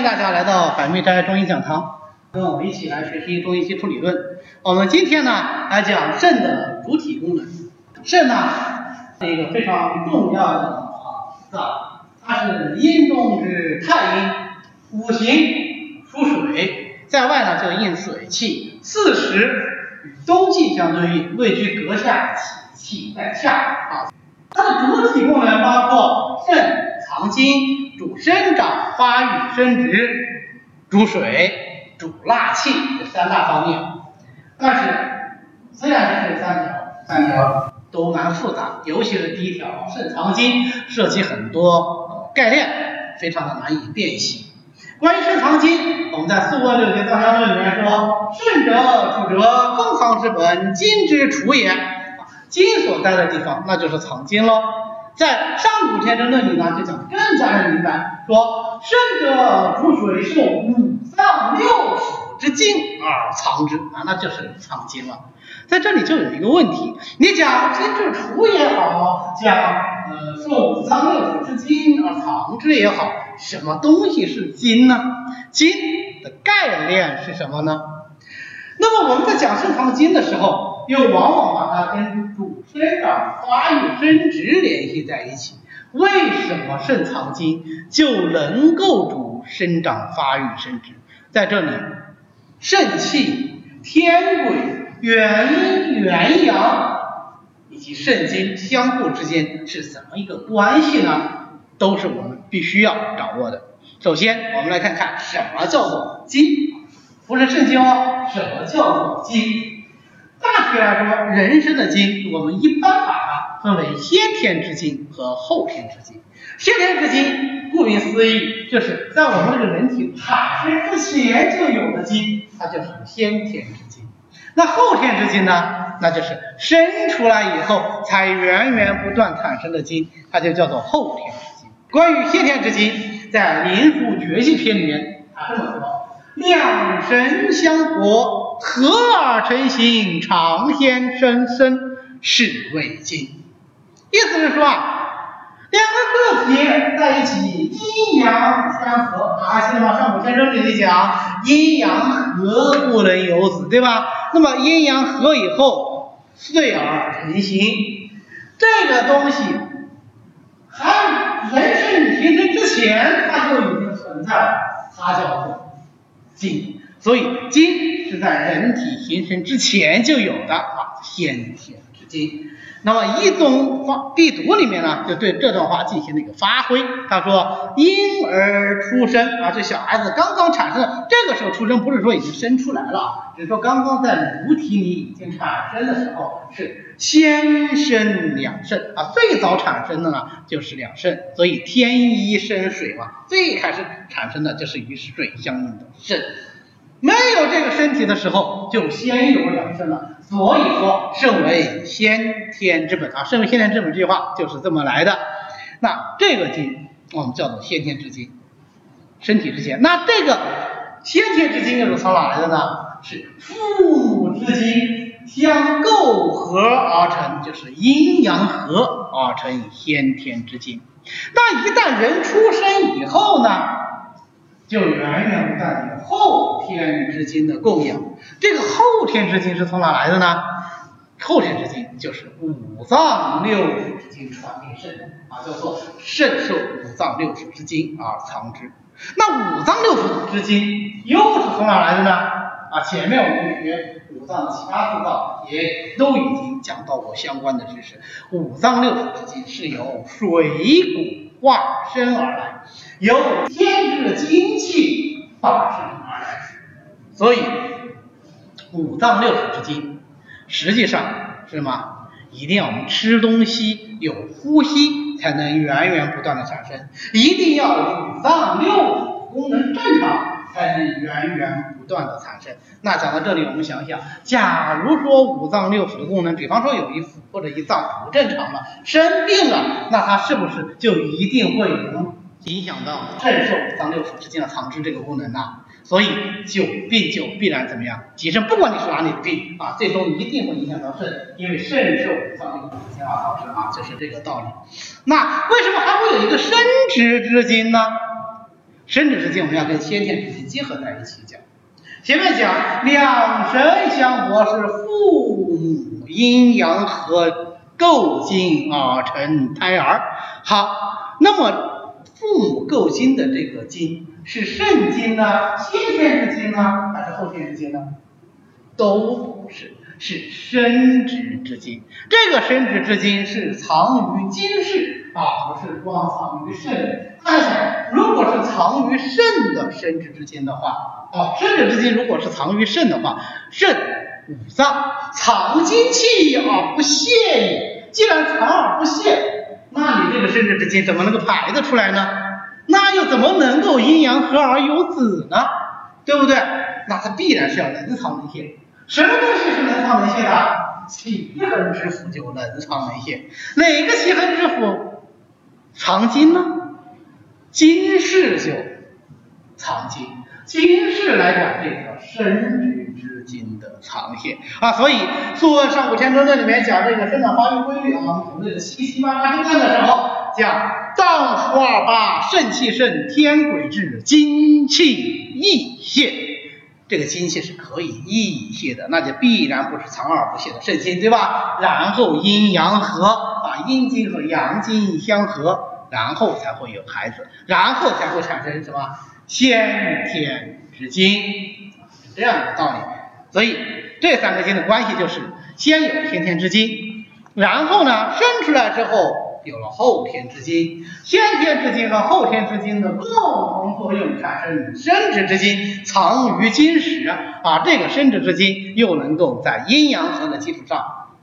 迎大家来到百密斋中医讲堂，跟我们一起来学习中医基础理论。我们今天呢来讲肾的主体功能。肾呢是一个非常重要的啊脏，它是阴中之太阴，五行属水，在外呢就应水气，四时与冬季相对应，位居阁下，气在下啊。它的主体功能包括肾藏精，主生长发育生殖，主水，主纳气这三大方面。但是虽然是这三条，三条都蛮复杂，尤其是第一条肾藏精，涉及很多概念，非常的难以辨析。关于肾藏精，我们在《素问六节藏象论》里面说：肾者，主者，公藏之本，精之处也。精所在的地方，那就是藏精喽。在上古天真论里呢，就讲更加的明白，说肾者主水，受五脏六腑之精而藏之啊，那就是藏精了。在这里就有一个问题，你讲精之处也好，讲呃受五脏六腑之精而藏之也好，什么东西是精呢？精的概念是什么呢？那么我们在讲肾藏精的时候。又往往把它跟主生长、发育、生殖联系在一起。为什么肾藏精就能够主生长、发育、生殖？在这里，肾气、天癸、元阴、元阳以及肾精相互之间是怎么一个关系呢？都是我们必须要掌握的。首先，我们来看看什么叫做精，不是肾精哦，什么叫做精？大体来说，人生的精，我们一般把它分为先天之精和后天之精。先天之精，顾名思义，就是在我们这个人体产生之前就有的精，它就是先天之精。那后天之精呢？那就是生出来以后才源源不断产生的精，它就叫做后天之精。关于先天之精，在《灵枢·绝气篇》里面，它这么说。两神相搏，合而成形，长先生生，是谓精。意思是说啊，两个个体在一起，阴阳相合啊，记得吗？上古天真里讲，阴阳合不能有子，对吧？那么阴阳合以后，遂而成形，这个东西，还人生形成之前，它就已经存在了，它叫做。精，所以精是在人体形成之前就有的啊，先天之精。那么《一宗发必读》里面呢，就对这段话进行了一个发挥。他说：“婴儿出生啊，这小孩子刚刚产生，这个时候出生不是说已经生出来了，只是说刚刚在母体里已经产生的时候是先生两肾啊，最早产生的呢就是两肾，所以天一生水嘛，最开始产生的就是与水相应的肾。没有这个身体的时候，就先有两肾了。所以说，肾为先天之本啊，肾为先天之本这句话就是这么来的。那这个精我们叫做先天之精，身体之先。那这个先天之精又是从哪来的呢？是父母之精相构合而成，就是阴阳合而成先天之精。那一旦人出生以后呢？就源源不断的后天之精的供养，这个后天之精是从哪来的呢？后天之精就是五脏六腑之精传给肾啊，叫做肾受五脏六腑之精而藏之。那五脏六腑之精又是从哪来的呢？啊，前面我们学五脏其他四脏也都已经讲到过相关的知识。五脏六腑之精是由水谷化生而来。由天之精气化生而来，所以五脏六腑之精，实际上是什么？一定要我们吃东西有呼吸，才能源源不断的产生；一定要五脏六腑功能正常，才能源源不断的产生。那讲到这里，我们想一想，假如说五脏六腑的功能，比方说有一腑或者一脏不正常了，生病了，那它是不是就一定会能？影响到肾受五脏六腑之间的藏之这个功能呐，所以久病就必然怎么样？急肾，不管你是哪里的病啊，最终一定会影响到肾，因为肾受五脏六腑之间而藏之啊，就是这个道理。那为什么还会有一个生殖之精呢？生殖之精我们要跟先天之精结合在一起讲。前面讲两神相搏是父母阴阳和构精而成胎儿。好，那么父母构精的这个金是肾金呢，先天之精呢，还是后天之精呢？都不是。是生殖之精，这个生殖之精是藏于精室啊，不是光藏于肾。大家想，如果是藏于肾的生殖之精的话，啊，生殖之精如果是藏于肾的话，肾五脏藏精气而不泄也。既然藏而不泄，那你这个生殖之精怎么能够排得出来呢？那又怎么能够阴阳合而有子呢？对不对？那它必然是要能藏能泄。什么东西是能藏能泄的？气横之腑就能藏能泄。哪个气横之腑藏精呢？精室就藏精。精室来讲，这个生殖之精的藏泄啊。所以《素问·上古天真论》里面讲这个生长发育规律啊，我们这个七七八八经论的时候讲脏腑二八，肾气盛，天癸至，精气溢泄。这个精气是可以溢泄的，那就必然不是藏而不泄的肾精，对吧？然后阴阳合啊，阴精和阳精相合，然后才会有孩子，然后才会产生什么先天之精，这样的道理。所以这三个精的关系就是先有先天之精，然后呢生出来之后。有了后天之精，先天之精和后天之精的共同作用，产生生殖之精，藏于精室啊。这个生殖之精又能够在阴阳合的基础上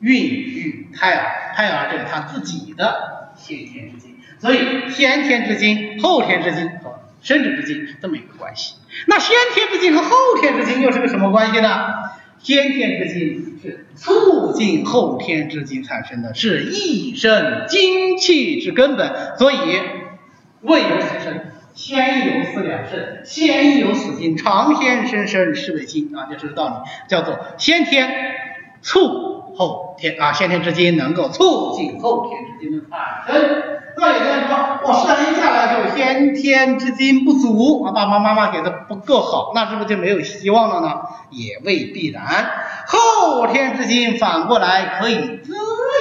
孕育胎儿，胎儿就是他自己的先天之精。所以先天之精、后天之精和生殖之精是这么一个关系。那先天之精和后天之精又是个什么关系呢？先天之精是促进后天之精产生的，是益生精气之根本。所以未有此生，先有此两肾，先有此精，长天生生是为精啊，就这个道理，叫做先天促后天啊，先天之精能够促进后天之精的产生。那有的人说，我生下来就先天之精不足，啊，爸爸妈妈给的不够好，那是不是就没有希望了呢？也未必然，后天之精反过来可以滋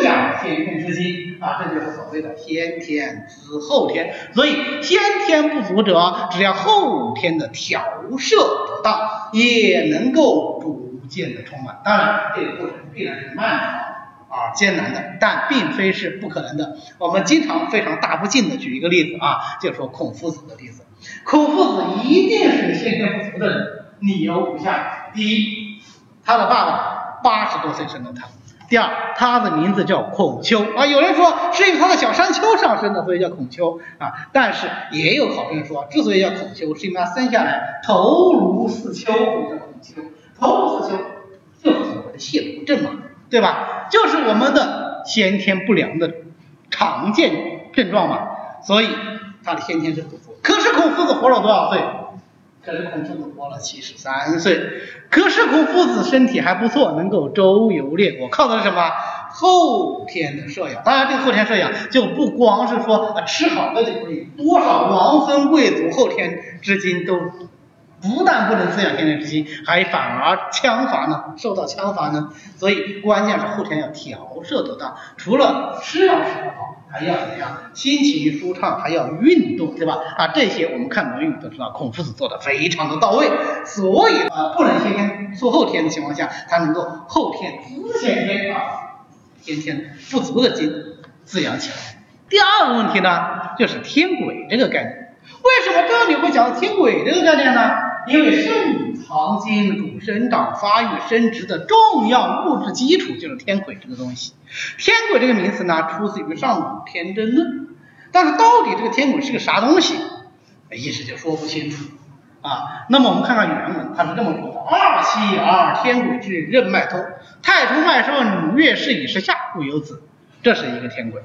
养先天之精，啊，这就是所谓的先天滋后天。所以先天不足者，只要后天的调摄得当，也能够逐渐的充满。当然，这个过程必然是漫长。啊，艰难的，但并非是不可能的。我们经常非常大不敬的举一个例子啊，就说孔夫子的例子。孔夫子一定是先天不足的人，理由如下：第一，他的爸爸八十多岁生的他；第二，他的名字叫孔丘啊。有人说是因为他的小山丘上生的，所以叫孔丘啊。但是也有考生说，之所以叫孔丘，是因为他生下来头颅似丘，所以叫孔丘。头颅似丘就是我的亵渎症嘛。对吧？就是我们的先天不良的常见症状嘛，所以他的先天是不足。可是孔夫子活了多少岁？可是孔夫子活了七十三岁。可是孔夫子身体还不错，能够周游列国，靠的是什么？后天的摄养。当然，这个后天摄养就不光是说吃好的就可以，多少王孙贵族后天至今都。不但不能滋养先天之精，还反而枪伐呢，受到枪伐呢。所以关键是后天要调摄得当，除了吃要吃得好，还要怎么样？心情舒畅，还要运动，对吧？啊，这些我们看《论语》都知道，孔夫子做的非常的到位。所以啊，不能先天做后天的情况下，他能够后天滋先天啊，先天不足的精滋养起来。第二个问题呢，就是天癸这个概念。为什么这里会讲天癸这个概念呢？因为肾藏精主生长发育生殖的重要物质基础就是天癸这个东西。天癸这个名词呢，出自于《上古天真论》，但是到底这个天癸是个啥东西，一时就说不清楚啊。那么我们看看原文，它是这么说的：二七而天癸至，任脉通，太冲脉盛，月事以时下，故有子。这是一个天癸。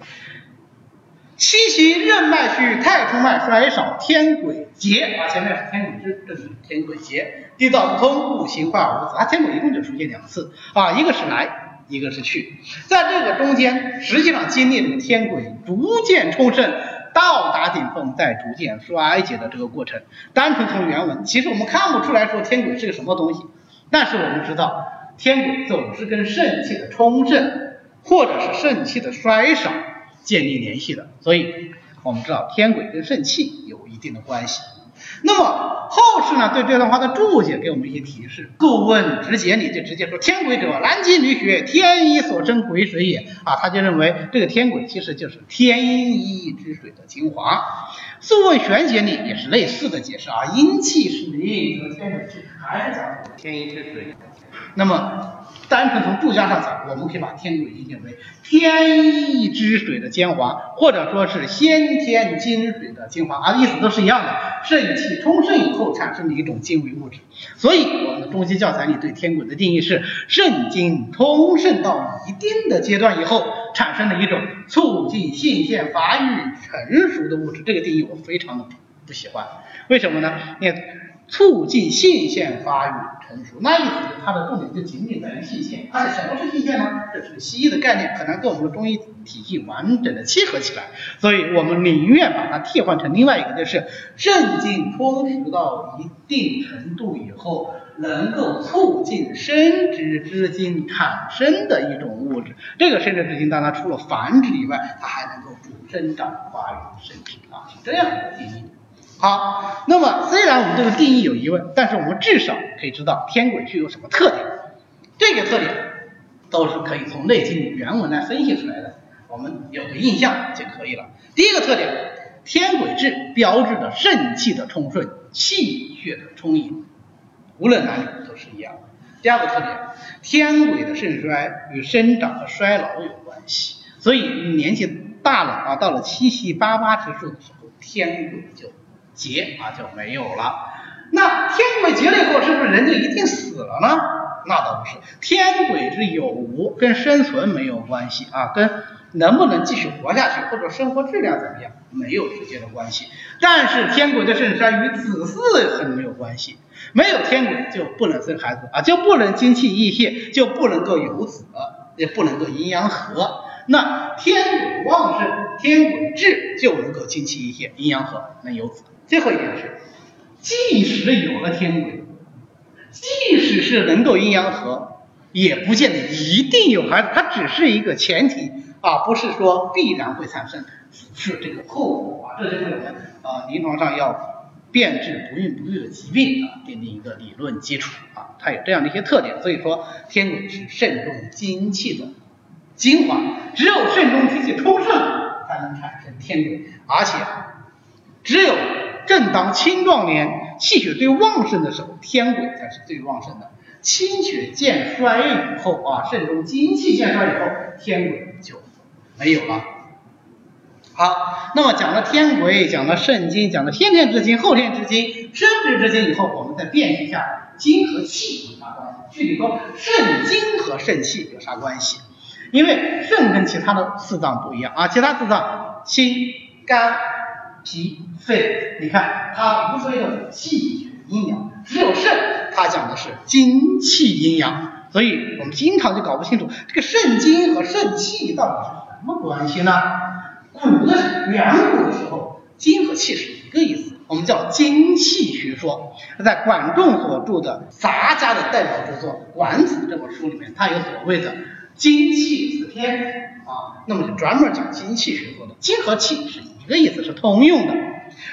七夕任脉虚，太冲脉衰少，天癸竭啊，前面是天癸之，这是天癸竭，地道不通，五行化而无子。啊，天癸一共就出现两次啊，一个是来，一个是去，在这个中间，实际上经历了天癸逐渐充盛，到达顶峰再逐渐衰竭的这个过程。单纯从原文，其实我们看不出来说天癸是个什么东西，但是我们知道天癸总是跟肾气的充盛或者是肾气的衰少建立联系的，所以我们知道天癸跟肾气有一定的关系。那么后世呢，对这段话的注解给我们一些提示。顾问直解里就直接说：“天癸者，南极女血，天一所生癸水也。”啊，他就认为这个天癸其实就是天一之水的精华。素问玄解里也是类似的解释啊，阴气是灵，和天癸是还是讲天一之水。那么。单纯从注家上讲，我们可以把天癸理解为天一之水的精华，或者说是先天金水的精华，啊，意思都是一样的。肾气充盛以后产生的一种精微物质。所以我们的中医教材里对天癸的定义是肾精充盛到一定的阶段以后产生的一种促进性腺发育成熟的物质。这个定义我非常的不喜欢，为什么呢？因为。促进性腺发育成熟，那意思就是它的重点就仅仅在于性腺。而什么是性腺呢？这是西医的概念，很难跟我们的中医体系完整的契合起来，所以我们宁愿把它替换成另外一个，就是肾精充实到一定程度以后，能够促进生殖之精产生的一种物质。这个生殖之精，当然除了繁殖以外，它还能够助生长发育生殖啊，是这样的定义。好，那么虽然我们这个定义有疑问，但是我们至少可以知道天癸具有什么特点。这个特点都是可以从《内经》原文来分析出来的，我们有个印象就可以了。第一个特点，天癸至标志着肾气的充顺、气血的充盈，无论男女都是一样。第二个特点，天癸的肾衰与生长和衰老有关系，所以年纪大了啊，到了七七八八之数的时候，天癸就。劫啊就没有了，那天鬼劫了以后，是不是人就一定死了呢？那倒不是，天鬼之有无跟生存没有关系啊，跟能不能继续活下去或者生活质量怎么样没有直接的关系。但是天鬼的肾衰与子嗣很有关系，没有天鬼就不能生孩子啊，就不能精气溢泄，就不能够有子，也不能够阴阳和。那天癸旺盛，天癸至就能够精气一泄，阴阳和，能有子。最后一点是，即使有了天癸，即使是能够阴阳合，也不见得一定有孩子，它只是一个前提啊，不是说必然会产生是这个后果啊，这就是我们啊临床上要辨治不孕不育的疾病啊奠定一个理论基础啊，它有这样的一些特点，所以说天癸是慎重精气的精华，只有肾中精气充盛，才能产生天癸，而且只有。正当青壮年、气血最旺盛的时候，天癸才是最旺盛的。气血渐衰以后啊，肾中精气渐衰以后，天癸就没有了。好，那么讲了天癸，讲了肾精，讲了先天之精、后天之精、生殖之精以后，我们再辨析一下精和气有啥关系？具体说，肾精和肾气有啥关系？因为肾跟其他的四脏不一样啊，其他四脏心、肝。脾、肺，你看它无非的气血阴阳，只有肾，它讲的是精气阴阳，所以我们经常就搞不清楚这个肾精和肾气到底是什么关系呢？古的远古的时候，精和气是一个意思，我们叫精气学说。在管仲所著的杂家的代表之作《管子》这本书里面，它有所谓的精气四天啊，那么就专门讲精气学说的，精和气是。一个意思是通用的。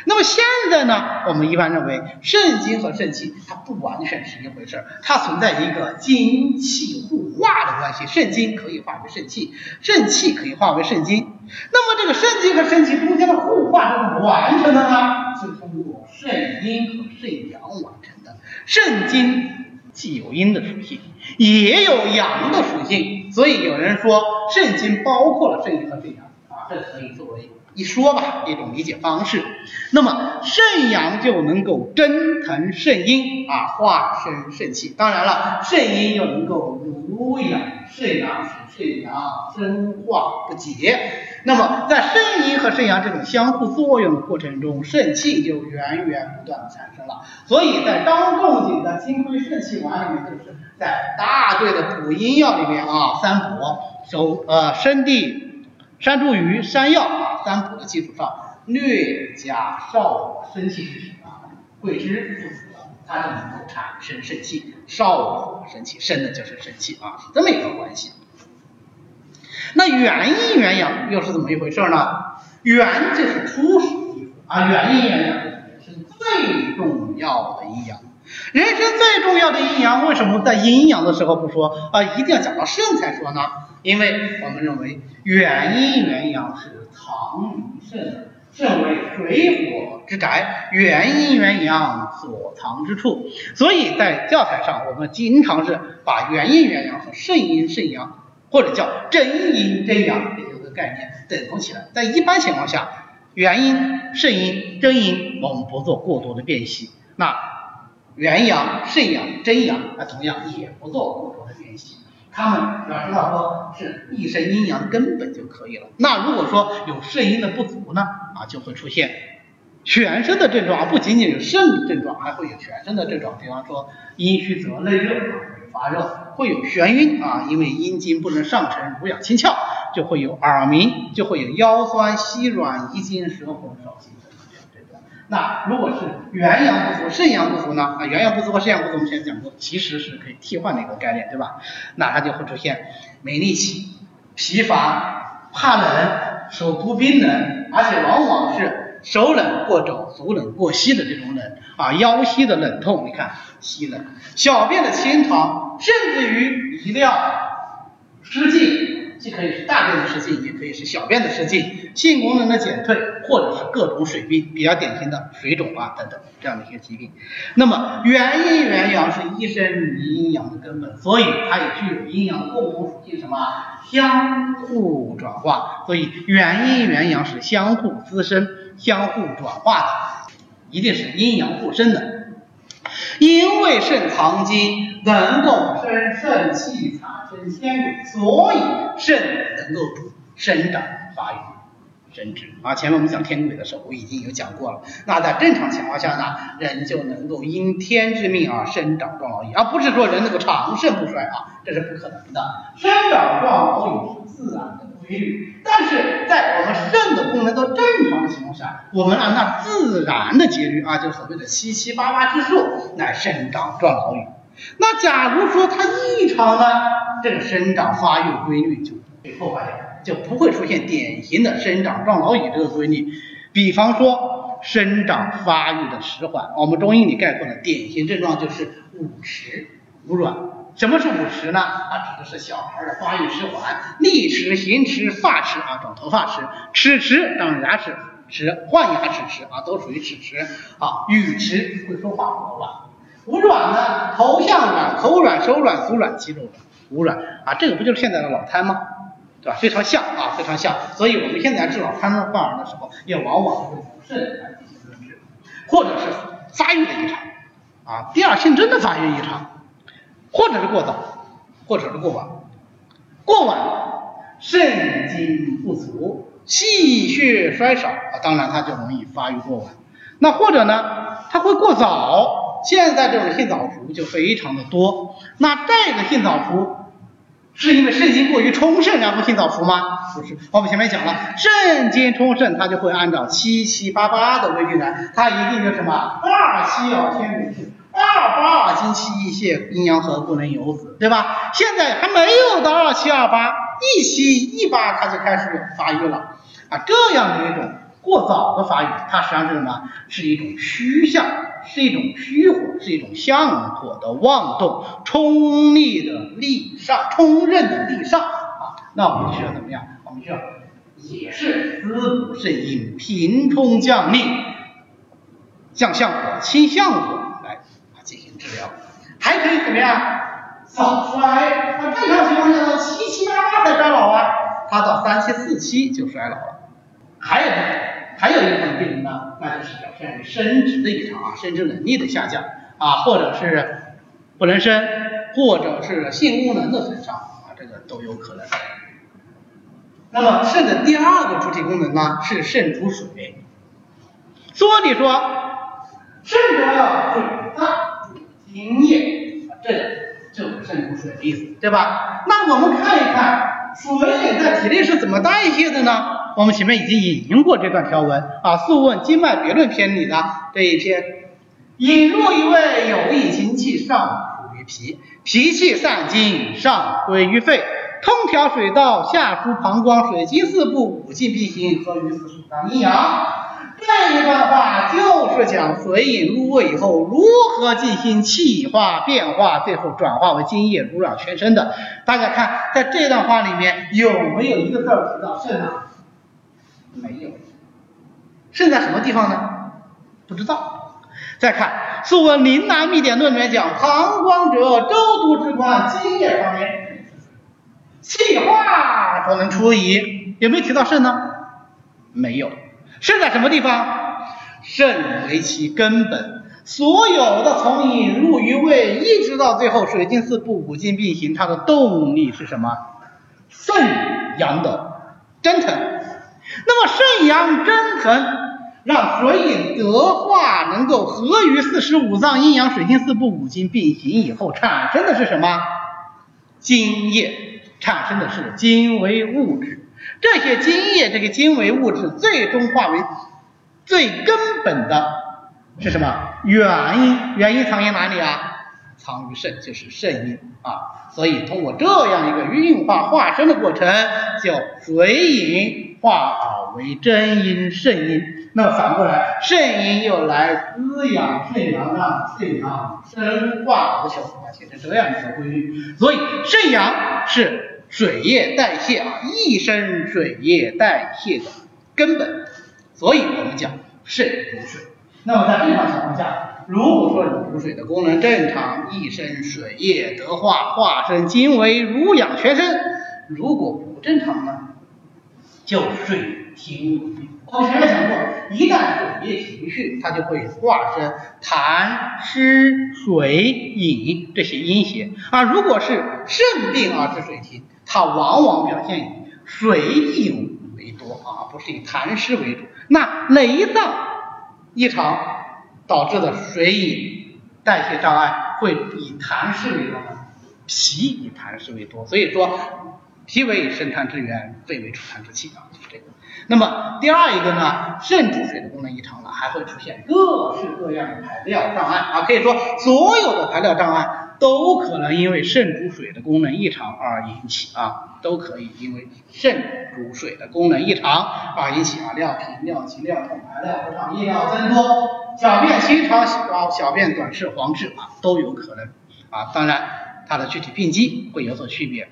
那么现在呢，我们一般认为肾精和肾气它不完全是一回事儿，它存在一个精气互化的关系。肾精可以化为肾气，肾气可以化为肾精。那么这个肾精和肾气中间的互化是怎么完成的呢？是通过肾阴和肾阳完成的。肾精既有阴的属性，也有阳的属性，所以有人说肾精包括了肾阴和肾阳啊，这可以作为。一说吧，一种理解方式。那么肾阳就能够蒸腾肾阴啊，化生肾气。当然了，肾阴又能够濡养肾阳，使肾阳生化不竭。那么在肾阴和肾阳这种相互作用的过程中，肾气就源源不断的产生了。所以在张仲景的《金匮肾气丸》里面，就是在大队的补阴药里面啊，三补，手呃生地、山茱萸、山药。三补的基础上，略加少火生气之时啊，桂枝附子，它就能够产生肾气，少火生气，生的就是肾气啊，是这么一个关系。那元阴元阳又是怎么一回事呢？元就是初始啊，元阴元阳是最重要的阴阳。人生最重要的阴阳，为什么在阴阳的时候不说啊？一定要讲到肾才说呢？因为我们认为元阴元阳是藏于肾，肾为水火之宅，元阴元阳所藏之处。所以在教材上，我们经常是把元阴元阳和肾阴肾阳，或者叫真阴真阳这个概念等同起来。在一般情况下，元阴、肾阴、真阴，我们不做过多的辨析。那元阳、肾阳、真阳，那同样也不做过多的辨析，他们只要知道说是一身阴阳根本就可以了。那如果说有肾阴的不足呢，啊，就会出现全身的症状，不仅仅有肾的症状，还会有全身的症状，比方说阴虚则内热，啊发热，会有眩晕啊，因为阴经不能上承，濡养清窍，就会有耳鸣，就会有腰酸膝软、遗精舌红、少气。那如果是元阳不足、肾阳不足呢？啊，元阳不足和肾阳不足，我们之前讲过，其实是可以替换的一个概念，对吧？那它就会出现没力气、疲乏、怕冷、手足冰冷，而且往往是手冷过肘、足冷过膝的这种冷啊，腰膝的冷痛，你看膝冷，小便的清长，甚至于遗尿、失禁。既可以是大便的失禁，也可以是小便的失禁，性功能的减退，或者是各种水病，比较典型的水肿啊等等这样的一些疾病。那么元阴元阳是一身阴阳的根本，所以它也具有阴阳共同属性，什么相互转化。所以元阴元阳是相互滋生、相互转化的，一定是阴阳互生的。因为肾藏精，能够生肾气，产生天癸，所以肾能够生长发育、生殖。啊，前面我们讲天癸的时候，我已经有讲过了。那在正常情况下呢，人就能够因天之命而生长壮老矣，而不是说人能够长盛不衰啊，这是不可能的。生长壮老矣是自然的。规律，但是在我们肾的功能都正常的情况下，我们按照自然的节律啊，就所谓的七七八八之数来生长壮老矣。那假如说它异常呢，这个生长发育规律就被破坏掉，就不会出现典型的生长壮老矣这个规律。比方说生长发育的迟缓，我们中医里概括的典型症状就是五迟五软。什么是五迟呢？啊，指的是小孩的发育迟缓，逆迟、行迟、发迟啊，长头发迟，齿迟长牙齿迟，换牙齿迟啊，都属于齿迟啊。语迟会说话不软，无软呢，头项软，口软，手软，足软，肌肉软，无软啊，这个不就是现在的脑瘫吗？对吧？非常像啊，非常像。所以我们现在治脑瘫的患儿的时候，也往往会从肾来进行论治，或者是发育的异常啊，第二性征的发育异常。或者是过早，或者是过晚，过晚肾精不足，气血衰少啊，当然它就容易发育过晚。那或者呢，它会过早，现在这种性早熟就非常的多。那这个性早熟是因为肾精过于充盛然后性早熟吗？不是，我们前面讲了，肾精充盛，它就会按照七七八八的规律来，它一定就什么二七要天癸至。二八精气一泄，阴阳和不能有子，对吧？现在还没有到二七二八，一七一八它就开始发育了啊，这样的一种过早的发育，它实际上是什么？是一种虚象，是一种虚火，是一种相火的妄动，冲力的力上，冲任的力上啊。那我们需要怎么样？我们需要也是滋补肾阴，平冲降力，降相火，清相火。还可以怎么样？早衰。那正常情况下，七七八八才衰老啊，他到三七四七就衰老了。还有呢，还有一部分病人呢，那就是表现为生殖的异常啊，生殖能力的下降啊，或者是不能生，或者是性功能的损伤啊，这个都有可能。那么肾的第二个主体功能呢，是肾主水。所以说，肾主要水大。津液，这个就是肾主水的意思，对吧？那我们看一看水在体内是怎么代谢的呢？我们前面已经引用过这段条文啊，《素问·经脉别论篇》里的这一篇，引入一位有益精气，上属于脾，脾气散精，上归于肺，通调水道，下输膀胱，水经四部，五经并行，合于四属脏阴阳。这一段话就是讲水饮入胃以后如何进行气化变化，最后转化为津液濡养全身的。大家看，在这段话里面有没有一个字儿提到肾呢？没有。肾在什么地方呢？不知道。再看《素问·临南秘典论》里面讲，膀胱者，周都之官，津液方面，气化所能出矣。有没有提到肾呢？没有。肾在什么地方？肾为其根本，所有的从引入于胃一直到最后水经四部五经并行，它的动力是什么？肾阳的蒸腾。那么肾阳蒸腾，让水饮得化，能够合于四时五脏阴阳水经四部五经并行以后，产生的是什么？津液，产生的是精微物质。这些津液，这个精微物质，最终化为最根本的是什么？元阴，元阴藏于哪里啊？藏于肾，就是肾阴啊。所以通过这样一个运化化生的过程，叫水饮化为真阴肾阴。那么反过来，肾阴又来滋养肾阳，让肾阳生化不朽，形成这样一个规律。所以肾阳是。水液代谢啊，一身水液代谢的根本，所以我们讲肾主水。那么在正常情况下，如果说你补水的功能正常，一身水液得化，化生精微，濡养全身；如果不正常呢，就水停。我们前面讲过，一旦水液停蓄，它就会化生痰、湿、水、饮这些阴邪啊。如果是肾病啊，治水停。它往往表现以水饮为多啊，不是以痰湿为主。那内脏异常导致的水饮代谢障碍会以痰湿为多呢？脾以痰湿为多，所以说脾为生痰之源，肺为储痰之器啊，就是这个。那么第二一个呢，肾主水的功能异常了，还会出现各式各样的排尿障碍啊，可以说所有的排尿障碍。都可能因为肾主水的功能异常而引起啊，都可以因为肾主水的功能异常而引起啊，尿频、尿急、尿痛、排尿不畅、夜尿增多、小便清长、小小便短赤、黄赤啊，都有可能啊。当然，它的具体病机会有所区别，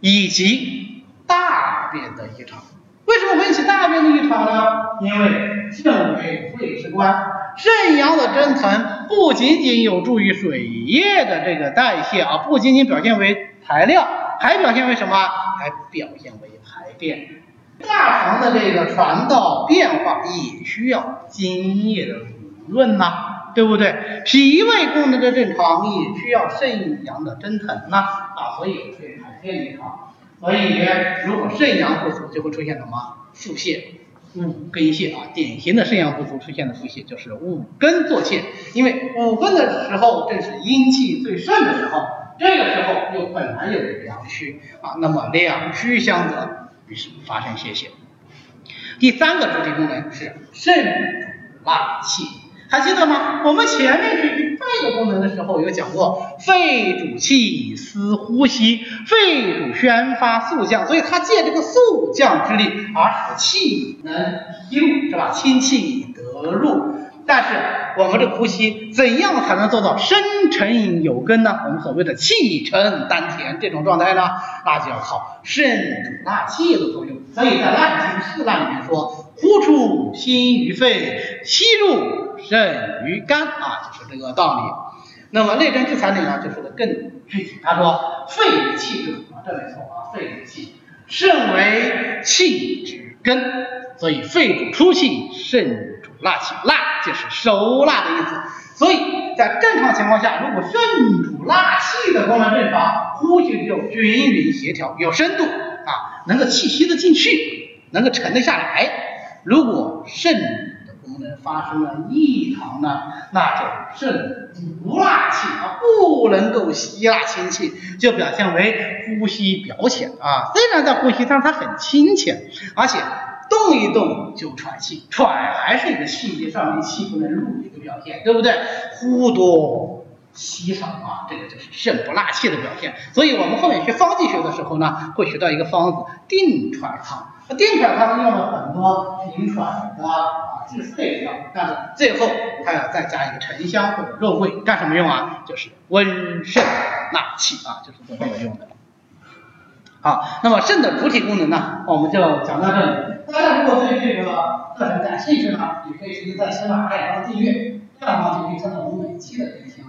以及大便的异常。为什么会引起大便的异常呢？因为肾为肺之官。肾阳的蒸腾不仅仅有助于水液的这个代谢啊，不仅仅表现为排尿，还表现为什么？还表现为排便。大肠的这个传导变化也需要津液的濡润呐，对不对？脾胃功能的正常也需要肾阳的蒸腾呐啊，所以对排便也好。所以如果肾阳不足，就会出现什么？腹泻。五根泻啊，典型的肾阳不足出现的腹泻就是五根作泻，因为五根的时候正是阴气最盛的时候，这个时候又本来有阳虚啊，那么两虚相得，于是发生泄泻。第三个主体功能是肾主纳气。还记得吗？我们前面学习肺的功能的时候有讲过，肺主气司呼吸，肺主宣发肃降，所以它借这个肃降之力而使气能吸入，是吧？清气得入。但是我们这呼吸怎样才能做到深沉有根呢？我们所谓的气沉丹田这种状态呢，那就要靠肾主纳气的作用。所以在《烂经四烂》里面说，呼出心于肺，吸入。肾于肝啊，就是这个道理。那么《内针治财》里呢，就说的更具体。他说，肺为气之啊，这没错啊，肺为气，肾为气之根，所以肺主出气，肾主纳气，纳就是收纳的意思。所以在正常情况下，如果肾主纳气的功能正常，呼吸就均匀协调，有深度啊，能够气吸得进去，能够沉得下来。如果肾发生了异常呢，那就肾不纳气啊，不能够吸纳清气，就表现为呼吸表浅啊。虽然在呼吸，但是它很清浅，而且动一动就喘气，喘还是一个气节上面气不能入的一个表现，对不对？呼多吸少啊，这个就是肾不纳气的表现。所以我们后面学方剂学的时候呢，会学到一个方子定喘汤。那定喘汤用了很多平喘的啊治肺的药，但是最后还要再加一个沉香或者肉桂，干什么用啊？就是温肾纳气啊，就是做这个用的。好，那么肾的主体功能呢，我们就讲到这里。大家如果对这个课程感兴趣呢，也可以直接在喜马拉雅上订阅，这样的话就可以看到我们每期的更新。